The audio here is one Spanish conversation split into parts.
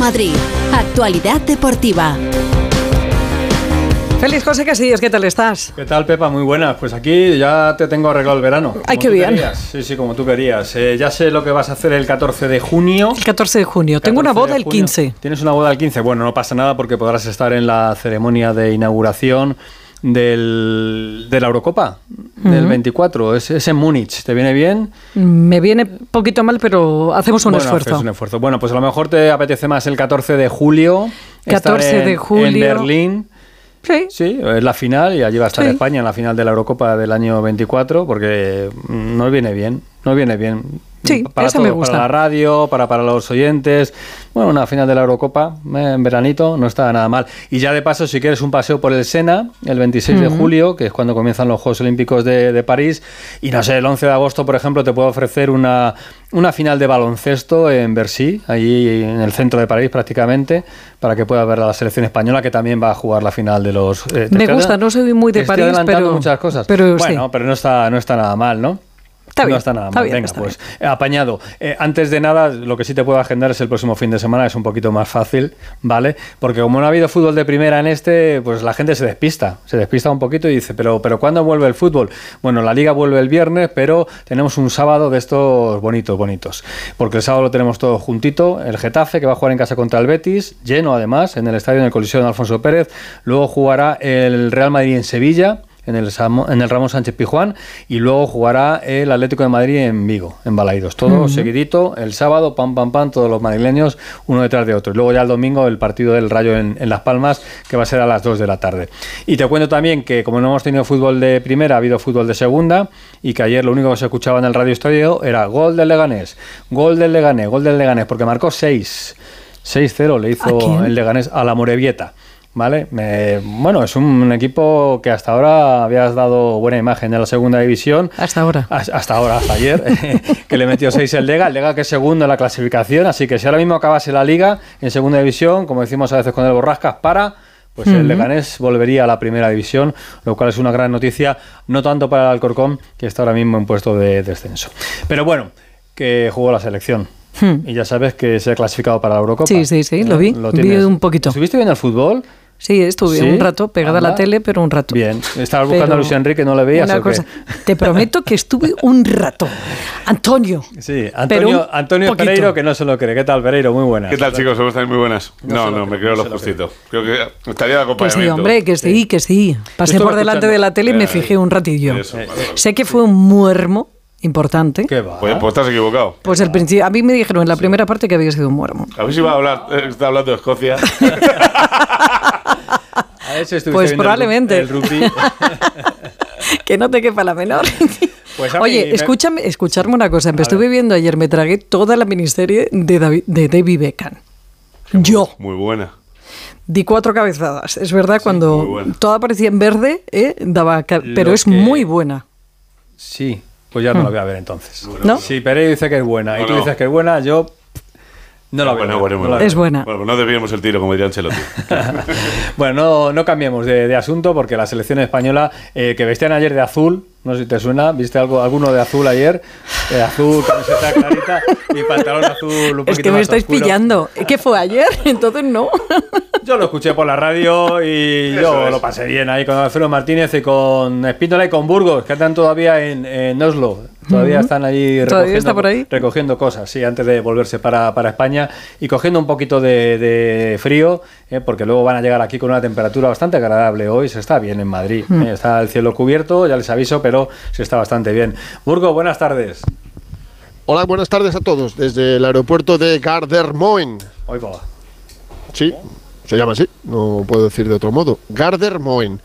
Madrid. Actualidad deportiva. Feliz José Casillas, ¿qué tal estás? ¿Qué tal, Pepa? Muy buena. Pues aquí ya te tengo arreglado el verano. Ay, qué bien. Querías. Sí, sí, como tú querías. Eh, ya sé lo que vas a hacer el 14 de junio. El 14 de junio. Tengo una 14 boda el junio. 15. Tienes una boda el 15. Bueno, no pasa nada porque podrás estar en la ceremonia de inauguración del, de la Eurocopa del 24. Es, es en Múnich. ¿Te viene bien? Me viene poquito mal, pero hacemos un Bueno, esfuerzo. un esfuerzo. Bueno, pues a lo mejor te apetece más el 14 de julio. estar 14 de en- julio. En Berlín. Sí. Sí, es la final y allí va a estar Sí. España en la final de la Eurocopa del año 24 porque nos viene bien, nos viene bien. Sí, para esa me todo, gusta. Para la radio, para, para los oyentes. Bueno, una final de la Eurocopa eh, en veranito no está nada mal. Y ya de paso, si quieres un paseo por el Sena, el 26 de julio, que es cuando comienzan los Juegos Olímpicos de, de París, y no sé, el 11 de agosto, por ejemplo, te puedo ofrecer una, una final de baloncesto en Bercy, allí en el centro de París prácticamente, para que puedas ver a la selección española, que también va a jugar la final de los... eh, Me gusta, no soy muy de París, pero- muchas cosas. pero sí. bueno, pero no está, no está nada mal, ¿no? Está bien, no está nada está mal. bien, Venga, está pues eh, apañado. Eh, antes de nada, lo que sí te puedo agendar es el próximo fin de semana, es un poquito más fácil, ¿vale? Porque como no ha habido fútbol de primera en este, pues la gente se despista, se despista un poquito y dice, pero, pero ¿cuándo vuelve el fútbol? Bueno, la liga vuelve el viernes, pero tenemos un sábado de estos bonitos, bonitos. Porque el sábado lo tenemos todo juntito, el Getafe, que va a jugar en casa contra el Betis, lleno además, en el estadio en el Coliseo de Alfonso Pérez. Luego jugará el Real Madrid en Sevilla, en el, Samo- en el Ramón Sánchez Pijuán y luego jugará el Atlético de Madrid en Vigo, en Balaidos. Todo seguidito, el sábado, pam, pam, pam, todos los madrileños uno detrás de otro. Y luego ya el domingo el partido del Rayo en, en Las Palmas, que va a ser a las 2 de la tarde. Y te cuento también que como no hemos tenido fútbol de primera, ha habido fútbol de segunda y que ayer lo único que se escuchaba en el radio estadio era gol del Leganés, gol del Leganés, gol del Leganés, porque marcó 6. 6-0 le ¿A hizo el Leganés a la Morevieta. ¿Vale? Me- bueno, es un equipo que hasta ahora habías dado buena imagen de la segunda división. Hasta ahora. Has- Hasta ahora, hasta ayer, que le metió 6 el Lega, el Lega que es segundo en la clasificación, así que si ahora mismo acabase la liga en segunda división, como decimos a veces con el Borrascas, para, pues el Leganés volvería a la primera división, lo cual es una gran noticia, no tanto para el Alcorcón, que está ahora mismo en puesto de descenso. Pero bueno, que jugó la selección. Hmm. Y ya sabes que se ha clasificado para la Eurocopa. Sí, sí, sí, lo vi. Vi tienes. un poquito. ¿Estuviste viendo el fútbol? Sí, estuve Sí, un rato pegada a la tele, pero un rato. Bien. Estabas buscando Pero a Luis Enrique, ¿no le veías Una o qué? te prometo que estuve un rato. Antonio. Sí, Antonio, un Antonio. Pereiro que no se lo cree. ¿Qué tal, Pereiro? Muy buena. ¿Qué tal, chicos? ¿Cómo estáis? Muy buenas. No No, me creo, creo no lo se lo justito. Creo que estaría de Que sí, acompañamiento. hombre, que sí, que sí. Pasé por delante escuchando- de la tele y me Eh, fijé un ratillo. eso, vale, vale. Sé que fue un muermo importante. ¿Qué va? Pues, pues estás equivocado. Pues el principio, a mí me dijeron en la primera parte que había sido un muermo. A ver si va a hablar, eh, está hablando de Escocia. A ver si estuviste Pues viendo probablemente. El rugby. que no te quepa la menor. Pues Oye, me- escúchame, escucharme una cosa. Me estuve viendo ayer, me tragué toda la miniserie de David, de David Beckham. Yo Muy buena. di cuatro cabezadas. Es verdad, cuando muy buena. todo aparecía en verde, ¿eh? daba pero es que- muy buena. Sí, pues ya no la voy a ver entonces. ¿No? Si Pereiro dice que es buena y tú no. dices que es buena, yo no la veo. Bueno, bueno, no bueno. Es buena. Bueno, pues no desviemos el tiro, como diría Ancelotti. Bueno, no, no cambiemos de, de asunto porque la selección española eh, que vestían ayer de azul, no sé si te suena, ¿viste algo, alguno de azul ayer? Eh, azul, camiseta clarita y pantalón azul un poquito Es que me más estáis oscuro. pillando. ¿Qué fue ayer? Entonces no. Yo lo escuché por la radio y Eso yo es. lo pasé bien ahí con Alfredo Martínez y con Espíndola y con Burgos, que están todavía en, en Oslo. Todavía están allí ¿Todavía está por ahí? recogiendo cosas, sí, antes de volverse para, para España y cogiendo un poquito de, de frío, eh, porque luego van a llegar aquí con una temperatura bastante agradable hoy. Se está bien en Madrid, eh, está el cielo cubierto, ya les aviso, pero se está bastante bien. Burgos, buenas tardes. Hola, buenas tardes a todos desde el aeropuerto de Gardermoen. Hoy va. Sí, se llama así, no puedo decir de otro modo. Gardermoen.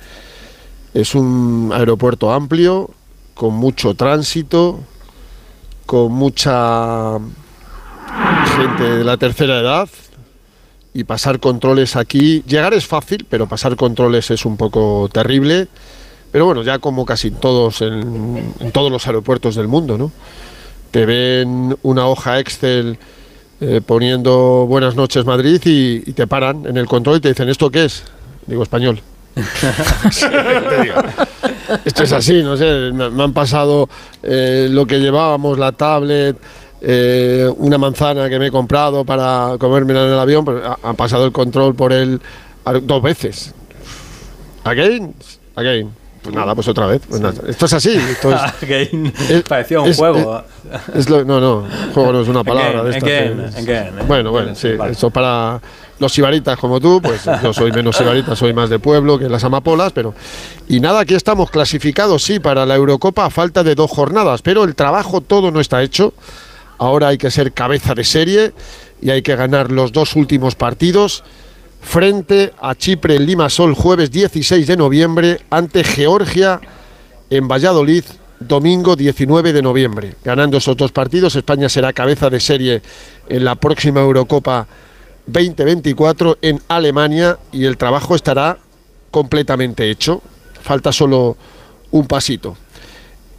Es un aeropuerto amplio, con mucho tránsito, con mucha gente de la tercera edad. Y pasar controles aquí, llegar es fácil, pero pasar controles es un poco terrible. Pero bueno, ya como casi todos en, en todos los aeropuertos del mundo, ¿no? Te ven una hoja Excel eh, poniendo buenas noches Madrid y, y te paran en el control y te dicen, ¿esto qué es? Digo español. Sí. Esto es así, no sé, me, han pasado eh, lo que llevábamos, la tablet, eh, una manzana que me he comprado para comérmela en el avión, pues ha, ha pasado el control por él dos veces. Again, again. Pues nada, pues otra vez. Pues nada. Esto es así. Esto es, es- Parecía un es- juego. es lo- no, no, juego no es una palabra Again, de estas again, again, eh. Bueno, bueno, sí, Vale. eso para los sibaritas como tú, pues yo soy menos sibarita, soy más de pueblo que las amapolas, pero... Y nada, aquí estamos clasificados, sí, para la Eurocopa a falta de dos jornadas, pero el trabajo todo no está hecho. Ahora hay que ser cabeza de serie y hay que ganar los dos últimos partidos frente a Chipre en Limasol jueves 16 de noviembre ante Georgia en Valladolid domingo 19 de noviembre. Ganando esos dos partidos, España será cabeza de serie en la próxima Eurocopa 2024 en Alemania y el trabajo estará completamente hecho. Falta solo un pasito.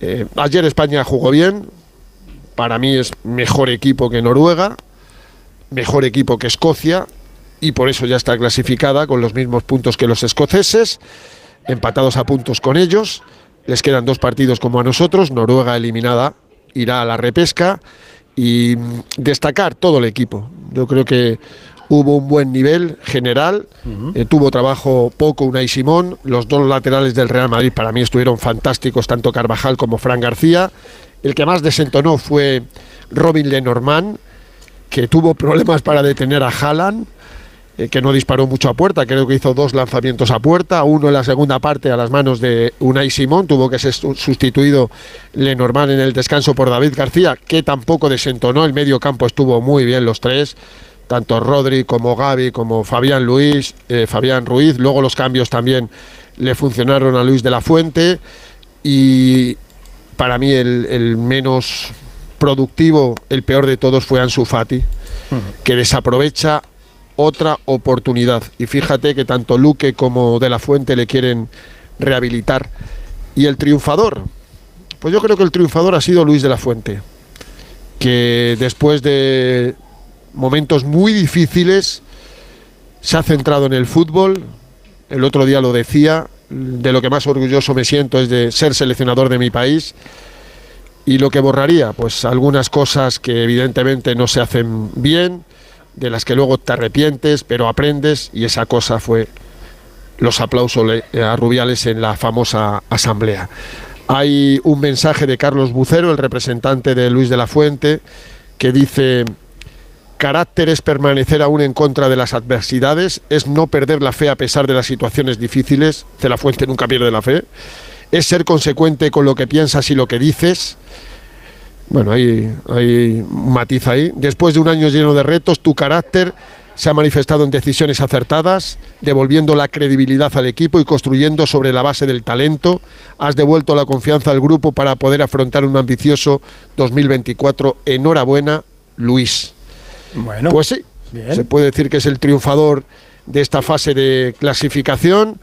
Eh, ayer España jugó bien. Para mí es mejor equipo que Noruega, mejor equipo que Escocia y por eso ya está clasificada con los mismos puntos que los escoceses, empatados a puntos con ellos. Les quedan dos partidos como a nosotros. Noruega eliminada irá a la repesca y mm, destacar todo el equipo. Yo creo que hubo un buen nivel general. Eh, tuvo trabajo poco Unai Simón. Los dos laterales del Real Madrid para mí estuvieron fantásticos, tanto Carvajal como Fran García. El que más desentonó fue Robin Lenormand, que tuvo problemas para detener a Haaland eh, que no disparó mucho a puerta, creo que hizo dos lanzamientos a puerta, uno en la segunda parte a las manos de Unai Simón, tuvo que ser su- sustituido Lenormand en el descanso por David García, que tampoco desentonó, el medio campo estuvo muy bien los tres, tanto Rodri como Gaby, como Fabián Luis, eh, Fabián Ruiz, luego los cambios también le funcionaron a Luis de la Fuente y para mí el, el menos productivo, el peor de todos fue Ansu Fati, que desaprovecha otra oportunidad. Y fíjate que tanto Luque como De La Fuente le quieren rehabilitar. Y el triunfador, pues yo creo que el triunfador ha sido Luis De La Fuente, que después de momentos muy difíciles se ha centrado en el fútbol. El otro día lo decía, de lo que más orgulloso me siento es de ser seleccionador de mi país. Y lo que borraría, pues algunas cosas que evidentemente no se hacen bien, de las que luego te arrepientes, pero aprendes, y esa cosa fue los aplausos a Rubiales en la famosa asamblea. Hay un mensaje de Carlos Bucero, el representante de Luis de la Fuente, que dice, carácter es permanecer aún en contra de las adversidades, es no perder la fe a pesar de las situaciones difíciles, de la Fuente nunca pierde la fe, es ser consecuente con lo que piensas y lo que dices, bueno, hay, hay un matiz ahí. Después de un año lleno de retos, tu carácter se ha manifestado en decisiones acertadas, devolviendo la credibilidad al equipo y construyendo sobre la base del talento. Has devuelto la confianza al grupo para poder afrontar un ambicioso 2024. Enhorabuena, Luis. Bueno, Pues sí, Bien. se puede decir que es el triunfador de esta fase de clasificación,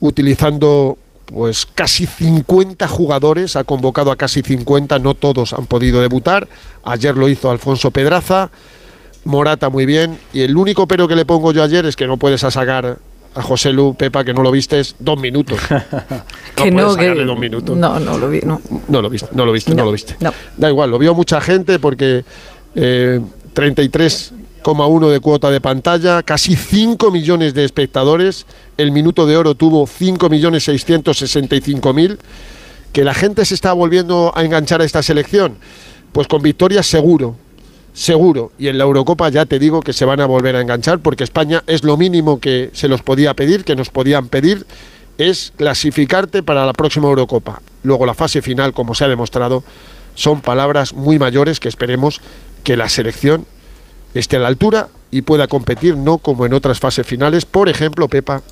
utilizando pues casi 50 jugadores, ha convocado a casi 50, no todos han podido debutar. Ayer lo hizo Alfonso Pedraza, Morata muy bien, y el único pero que le pongo yo ayer es que no puedes sacar a José Lu, Pepa, que no lo vistes, dos minutos. que no, que sacarle dos minutos. no, no lo vi, no. No lo viste, no lo viste, no, No, lo viste. no. Da igual, lo vio mucha gente porque eh, 33,1 de cuota de pantalla, casi 5 millones de espectadores. El minuto de oro tuvo 5.665.000. Que la gente se está volviendo a enganchar a esta selección. Pues con victoria seguro, seguro. Y en la Eurocopa ya te digo que se van a volver a enganchar porque España es lo mínimo que se los podía pedir, que nos podían pedir, es clasificarte para la próxima Eurocopa. Luego la fase final, como se ha demostrado, son palabras muy mayores que esperemos que la selección esté a la altura y pueda competir, no como en otras fases finales, por ejemplo, Pepa,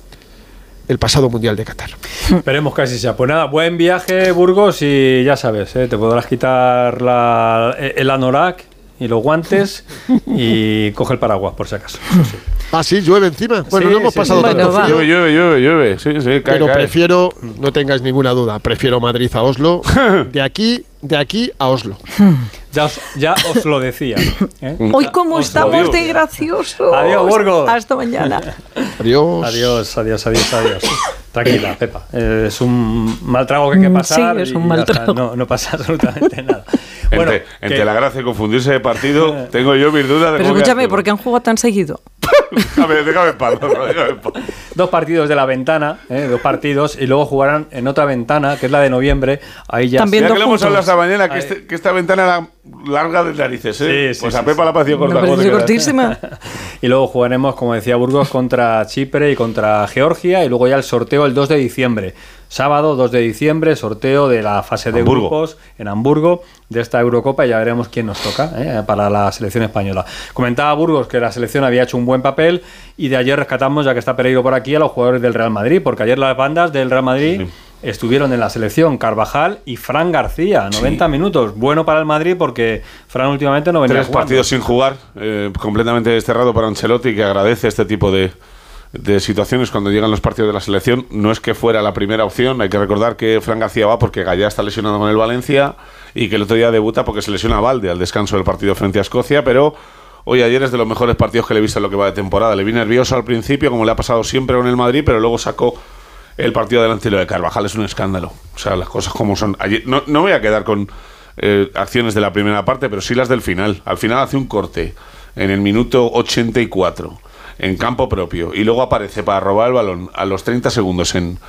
el pasado Mundial de Qatar. Esperemos que así sea. Pues nada, buen viaje, Burgos, y ya sabes, ¿eh? te podrás quitar la- el anorak y los guantes y coge el paraguas, por si acaso. Eso sí. Ah, sí, llueve encima. Bueno, Sí, no hemos sí, pasado sí. tanto Bueno, va. frío. Llueve, llueve, llueve, llueve. Sí, sí, cae, Pero cae. prefiero, no tengáis ninguna duda, prefiero Madrid a Oslo. De aquí, de aquí a Oslo. Ya os, ya os lo decía. ¿eh? Hoy Os lo estamos de graciosos. Adiós, Burgos. Hasta mañana. Adiós. Adiós, adiós, adiós, adiós. Tranquila, Pepa. Eh, Es un mal trago que hay que Mm, pasar. sí, es un mal trago. No, no pasa absolutamente nada. Bueno, entre, que- entre la gracia y confundirse de partido, tengo yo mis dudas de Pero escúchame. ¿por qué han jugado tan seguido? Déjame, déjame no, déjame en paz. Dos partidos de la ventana, ¿eh? dos partidos, y luego jugarán en otra ventana, que es la de noviembre. Ahí ya También Ya dos que le hemos hablado esta mañana, que, este- que esta ventana era larga de narices, ¿eh? Sí, sí, pues sí, a Pepa sí. la pació corta. que- cortísima. Y luego jugaremos, como decía Burgos, contra Chipre y contra Georgia. Y luego ya el sorteo el 2 de diciembre. Sábado 2 de diciembre, sorteo de la fase de Hamburgo. grupos en Hamburgo de esta Eurocopa y ya veremos quién nos toca ¿eh? para la selección española. Comentaba Burgos que la selección había hecho un buen papel y de ayer rescatamos, ya que está Pereiro por aquí, a los jugadores del Real Madrid, porque ayer las bandas del Real Madrid Sí. estuvieron en la selección Carvajal y Fran García, 90 minutos. Bueno para el Madrid porque Fran últimamente no venía Tres jugando. partidos sin jugar, eh, completamente desterrado para Ancelotti, que agradece este tipo de, de situaciones cuando llegan los partidos de la selección. No es que fuera la primera opción, hay que recordar que Fran García va porque Gallá está lesionado con el Valencia y que el otro día debuta porque se lesiona a Valde al descanso del partido frente a Escocia, pero hoy ayer es de los mejores partidos que le he visto en lo que va de temporada. Le vi nervioso al principio, como le ha pasado siempre con el Madrid, pero luego sacó el partido adelante y lo de Carvajal es un escándalo. O sea, las cosas como son. No, no voy a quedar con eh, acciones de la primera parte, pero sí las del final. Al final hace un corte en el minuto 84 en campo propio y luego aparece para robar el balón a los 30 segundos en,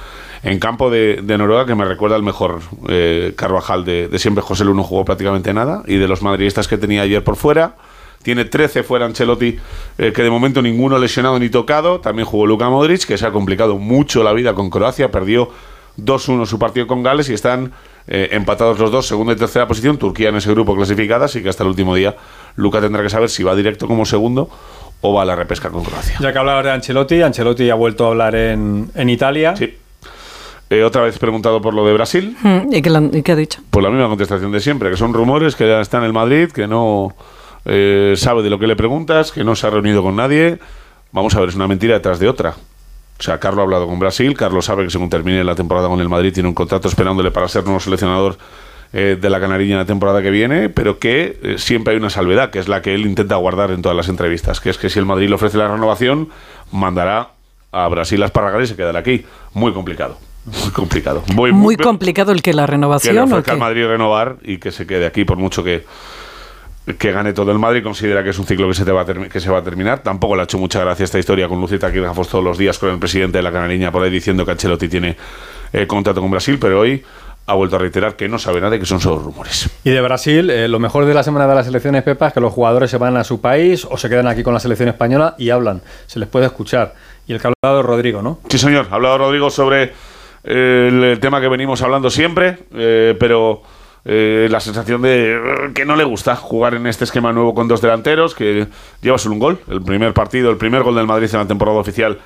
en campo de, Noruega, que me recuerda al mejor eh, Carvajal de, de siempre. José Lu no jugó prácticamente nada y de los madridistas que tenía ayer por fuera. Tiene 13 fuera Ancelotti, eh, que de momento ninguno lesionado ni tocado. También jugó Luka Modric, que se ha complicado mucho la vida con Croacia. Perdió 2-1 su partido con Gales y están eh, empatados los dos, segunda y tercera posición. Turquía en ese grupo clasificada, así que hasta el último día Luka tendrá que saber si va directo como segundo o va a la repesca con Croacia. Ya que hablabas de Ancelotti, Ancelotti ha vuelto a hablar en, en Italia. Sí. Eh, otra vez preguntado por lo de Brasil. Mm, ¿Y qué, y ha dicho? Pues la misma contestación de siempre, que son rumores, que ya está en el Madrid, que no eh, sabe de lo que le preguntas, que no se ha reunido con nadie. Vamos a ver, es una mentira detrás de otra. O sea, Carlos ha hablado con Brasil, Carlos sabe que según termine la temporada con el Madrid tiene un contrato esperándole para ser nuevo seleccionador eh, de la Canariña en la temporada que viene, pero que eh, siempre hay una salvedad, que es la que él intenta guardar en todas las entrevistas, que es que si el Madrid le ofrece la renovación, mandará a Brasil a Esparragar y se quedará aquí. Muy complicado. Muy complicado. Muy, Muy complicado el que la que le renovación. ¿o ofrezca al? Madrid renovar y que se quede aquí por mucho que que gane todo el Madrid considera que es un ciclo que se, te va a termi- que se va a terminar. Tampoco le ha hecho mucha gracia esta historia con Lucita que Gafos todos los días con el presidente de la Canariña por ahí diciendo que Ancelotti tiene eh, contrato con Brasil, pero hoy ha vuelto a reiterar que no sabe nada y que son solo rumores. Y de Brasil, eh, lo mejor de la semana de las elecciones, Pepa, es que los jugadores se van a su país o se quedan aquí con la selección española y hablan. Se les puede escuchar. Y el que ha hablado es Rodrigo, ¿no? Sí, señor. Ha hablado Rodrigo sobre eh, el, tema que venimos hablando siempre, eh, pero la sensación de que no le gusta jugar en este esquema nuevo con dos delanteros, que lleva solo un gol, el primer partido, el primer gol del Madrid en la temporada oficial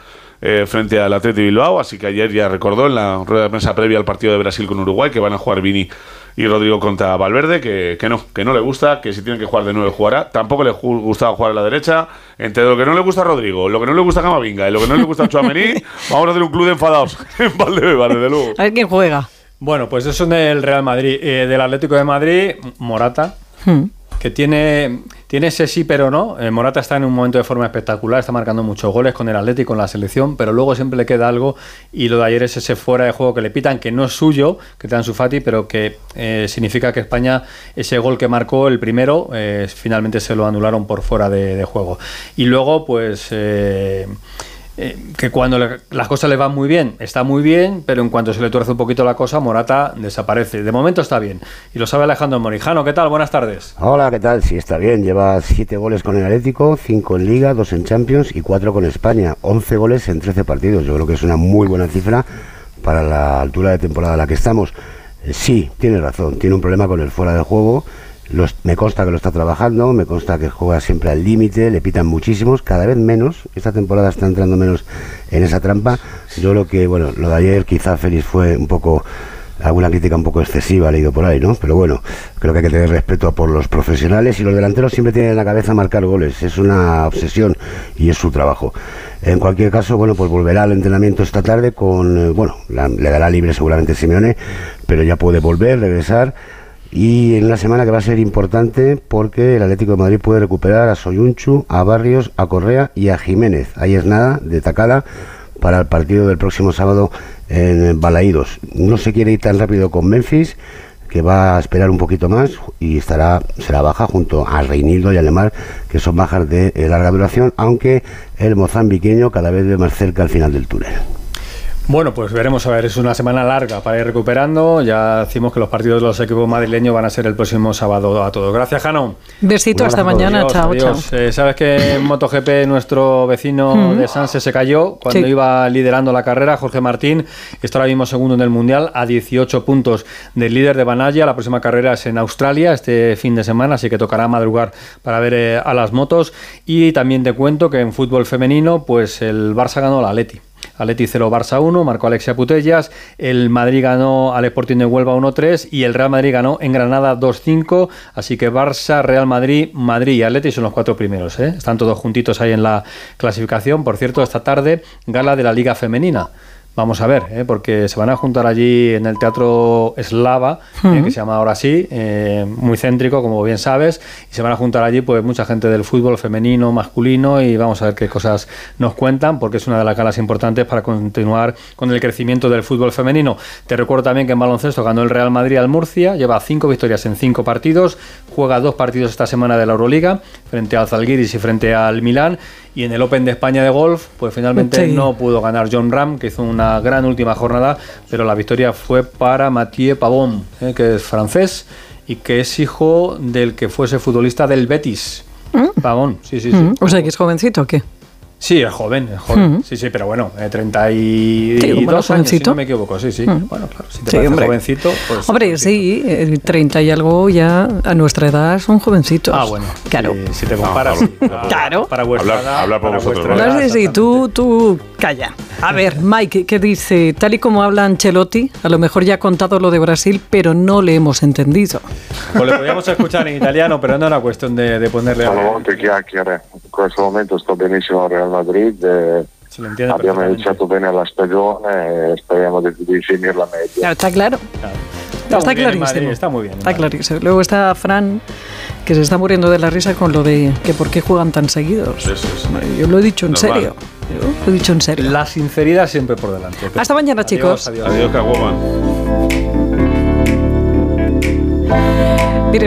eh, frente al Atleti Bilbao, así que ayer ya recordó en la rueda de prensa previa al partido de Brasil con Uruguay que van a jugar Vini y Rodrigo contra Valverde, que, que no, que no le gusta, que si tiene que jugar de nuevo jugará. Tampoco le gustaba jugar a la derecha. Entre lo que no le gusta a Rodrigo, lo que no le gusta a Camavinga y lo que no le gusta a Chouameni, vamos a hacer un club de enfadados en Valdebeba, desde luego. A ver quién juega. Bueno, pues eso del Real Madrid. Eh, del Atlético de Madrid, Morata, Hmm. que tiene, tiene ese sí pero no. Eh, Morata está en un momento de forma espectacular, está marcando muchos goles con el Atlético, con la selección, pero luego siempre le queda algo y lo de ayer es ese fuera de juego que le pitan, que no es suyo, que te dan su Fati, pero que eh, significa que España, ese gol que marcó el primero, eh, finalmente se lo anularon por fuera de, de juego. Y luego, pues... eh, que cuando le- las cosas le van muy bien, está muy bien, pero en cuanto se le tuerce un poquito la cosa, Morata desaparece. De momento está bien. Y lo sabe Alejandro Morijano. ¿Qué tal? Buenas tardes. Hola, ¿qué tal? Sí, está bien. Lleva siete goles con el Atlético, cinco en Liga, dos en Champions y cuatro con España. 11 goles en 13 partidos. Yo creo que es una muy buena cifra para la altura de temporada a la que estamos. Eh, sí, tiene razón. Tiene un problema con el fuera de juego. Me consta que lo está trabajando, me consta que juega siempre al límite, le pitan muchísimos, cada vez menos. Esta temporada está entrando menos en esa trampa. Yo lo que, bueno, lo de ayer quizá Félix fue un poco alguna crítica un poco excesiva leído por ahí, ¿no? Pero bueno, creo que hay que tener respeto por los profesionales y los delanteros siempre tienen en la cabeza marcar goles, es una obsesión y es su trabajo. En cualquier caso, bueno, pues volverá al entrenamiento esta tarde con, eh, bueno, le dará libre seguramente Simeone, pero ya puede volver, regresar y en una semana que va a ser importante porque el Atlético de Madrid puede recuperar a Soyunchu, a Barrios, a Correa y a Jiménez. Ahí es nada, de tacada para el partido del próximo sábado en Balaídos. No se quiere ir tan rápido con Memphis, que va a esperar un poquito más y estará será baja junto a Reinildo y Alemar, que son bajas de eh, larga duración, aunque el mozambiqueño cada vez ve más cerca al final del túnel. Bueno, pues veremos a ver, es una semana larga para ir recuperando. Ya decimos que los partidos de los equipos madrileños van a ser el próximo sábado a todos. Gracias, Jano. Besito, hasta mañana. Adiós, chao, adiós. chao. Eh, Sabes que en MotoGP nuestro vecino de Sanse se cayó cuando Sí. iba liderando la carrera, Jorge Martín. Está ahora mismo segundo en el Mundial a 18 puntos del líder de Banaya. La próxima carrera es en Australia este fin de semana, así que tocará madrugar para ver eh, a las motos. Y también te cuento que en fútbol femenino, pues el Barça ganó la Atleti. Atleti 0, Barça 1, marcó Alexia Putellas, el Madrid ganó al Sporting de Huelva 1-3 y el Real Madrid ganó en Granada 2-5, así que Barça, Real Madrid, Madrid y Atleti son los cuatro primeros, ¿eh? están todos juntitos ahí en la clasificación. Por cierto, esta tarde gala de la Liga Femenina. Vamos a ver, ¿eh? porque se van a juntar allí en el Teatro Eslava, eh, que se llama ahora sí, eh, muy céntrico, como bien sabes, y se van a juntar allí pues mucha gente del fútbol femenino, masculino, y vamos a ver qué cosas nos cuentan, porque es una de las galas importantes para continuar con el crecimiento del fútbol femenino. Te recuerdo también que en baloncesto ganó el Real Madrid al Murcia, lleva cinco victorias en cinco partidos, juega dos partidos esta semana de la Euroliga, frente al Zalgiris y frente al Milán, y en el Open de España de golf, pues finalmente Sí. no pudo ganar John Ram, que hizo una gran última jornada, pero la victoria fue para Mathieu Pavón, eh, que es francés y que es hijo del que fuese futbolista del Betis. Pavón, sí, sí, sí. Mm, O sea, que es jovencito o qué? Sí, es joven, es joven. Mm. Sí, sí, pero bueno, eh, 32 Sí, años, si jovencito. no me equivoco, sí, sí. Mm. Bueno, claro, si te Sí, parece hombre. jovencito, pues... Hombre, jovencito. sí, eh, 30 y algo ya a nuestra edad son jovencitos. Ah, bueno. Claro. Si, si te comparas, No, no, para- Claro. Para vuestra Hablar- edad, hablar por para vosotros, vuestra No edad, sé si tú, tú calla. A ver, Mike, ¿qué dice? Tal y como habla Ancelotti, a lo mejor ya ha contado lo de Brasil, pero no le hemos entendido. Pues le podíamos escuchar en italiano, pero no era cuestión de, de ponerle... Molte chiacchiere. In questo momento sto benissimo Madrid. e entiende abbiamo iniziato bene la stagione e speriamo di, di finirla meglio. Claro, está claro. Claro. Está, muy bien en clarísimo. Madrid, está muy bien. en Está clarísimo. Luego está Fran, que se está muriendo de la risa con lo de que por qué juegan tan seguidos. Eso es. Yo lo he dicho en Normal. serio. Yo lo he dicho en serio. La sinceridad siempre por delante. Hasta mañana, Adiós, chicos. adiós. Adiós. Mire,